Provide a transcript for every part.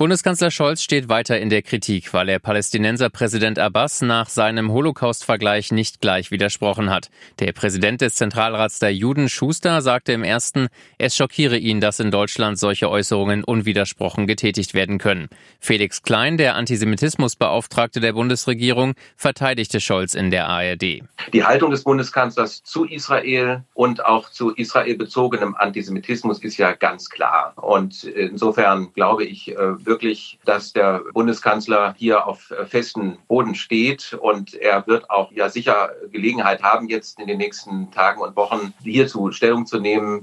Bundeskanzler Scholz steht weiter in der Kritik, weil er Palästinenserpräsident Abbas nach seinem Holocaust-Vergleich nicht gleich widersprochen hat. Der Präsident des Zentralrats der Juden, Schuster, sagte im ersten, es schockiere ihn, dass in Deutschland solche Äußerungen unwidersprochen getätigt werden können. Felix Klein, der Antisemitismusbeauftragte der Bundesregierung, verteidigte Scholz in der ARD. Die Haltung des Bundeskanzlers zu Israel und auch zu Israel bezogenem Antisemitismus ist ja ganz klar. Und insofern glaube ich, äh, wirklich, dass der Bundeskanzler hier auf festen Boden steht und er wird auch ja sicher Gelegenheit haben, jetzt in den nächsten Tagen und Wochen hierzu Stellung zu nehmen.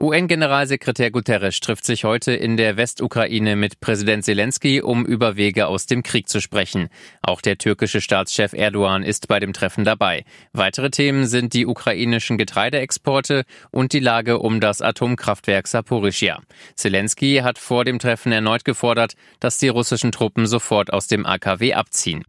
UN-Generalsekretär Guterres trifft sich heute in der Westukraine mit Präsident Zelensky, um über Wege aus dem Krieg zu sprechen. Auch der türkische Staatschef Erdogan ist bei dem Treffen dabei. Weitere Themen sind die ukrainischen Getreideexporte und die Lage um das Atomkraftwerk Saporischia. Zelensky hat vor dem Treffen erneut gefordert, dass die russischen Truppen sofort aus dem AKW abziehen.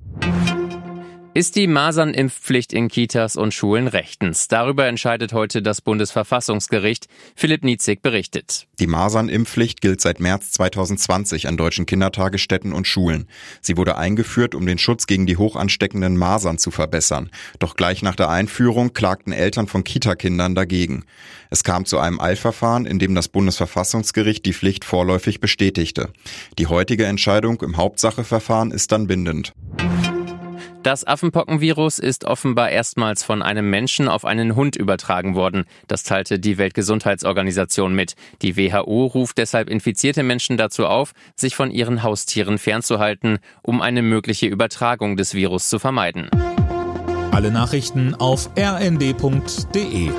Ist die Masernimpfpflicht in Kitas und Schulen rechtens? Darüber entscheidet heute das Bundesverfassungsgericht. Philipp Nietzig berichtet. Die Masernimpfpflicht gilt seit März 2020 an deutschen Kindertagesstätten und Schulen. Sie wurde eingeführt, um den Schutz gegen die hochansteckenden Masern zu verbessern. Doch gleich nach der Einführung klagten Eltern von Kitakindern dagegen. Es kam zu einem Eilverfahren, in dem das Bundesverfassungsgericht die Pflicht vorläufig bestätigte. Die heutige Entscheidung im Hauptsacheverfahren ist dann bindend. Das Affenpockenvirus ist offenbar erstmals von einem Menschen auf einen Hund übertragen worden. Das teilte die Weltgesundheitsorganisation mit. Die WHO ruft deshalb infizierte Menschen dazu auf, sich von ihren Haustieren fernzuhalten, um eine mögliche Übertragung des Virus zu vermeiden. Alle Nachrichten auf rnd.de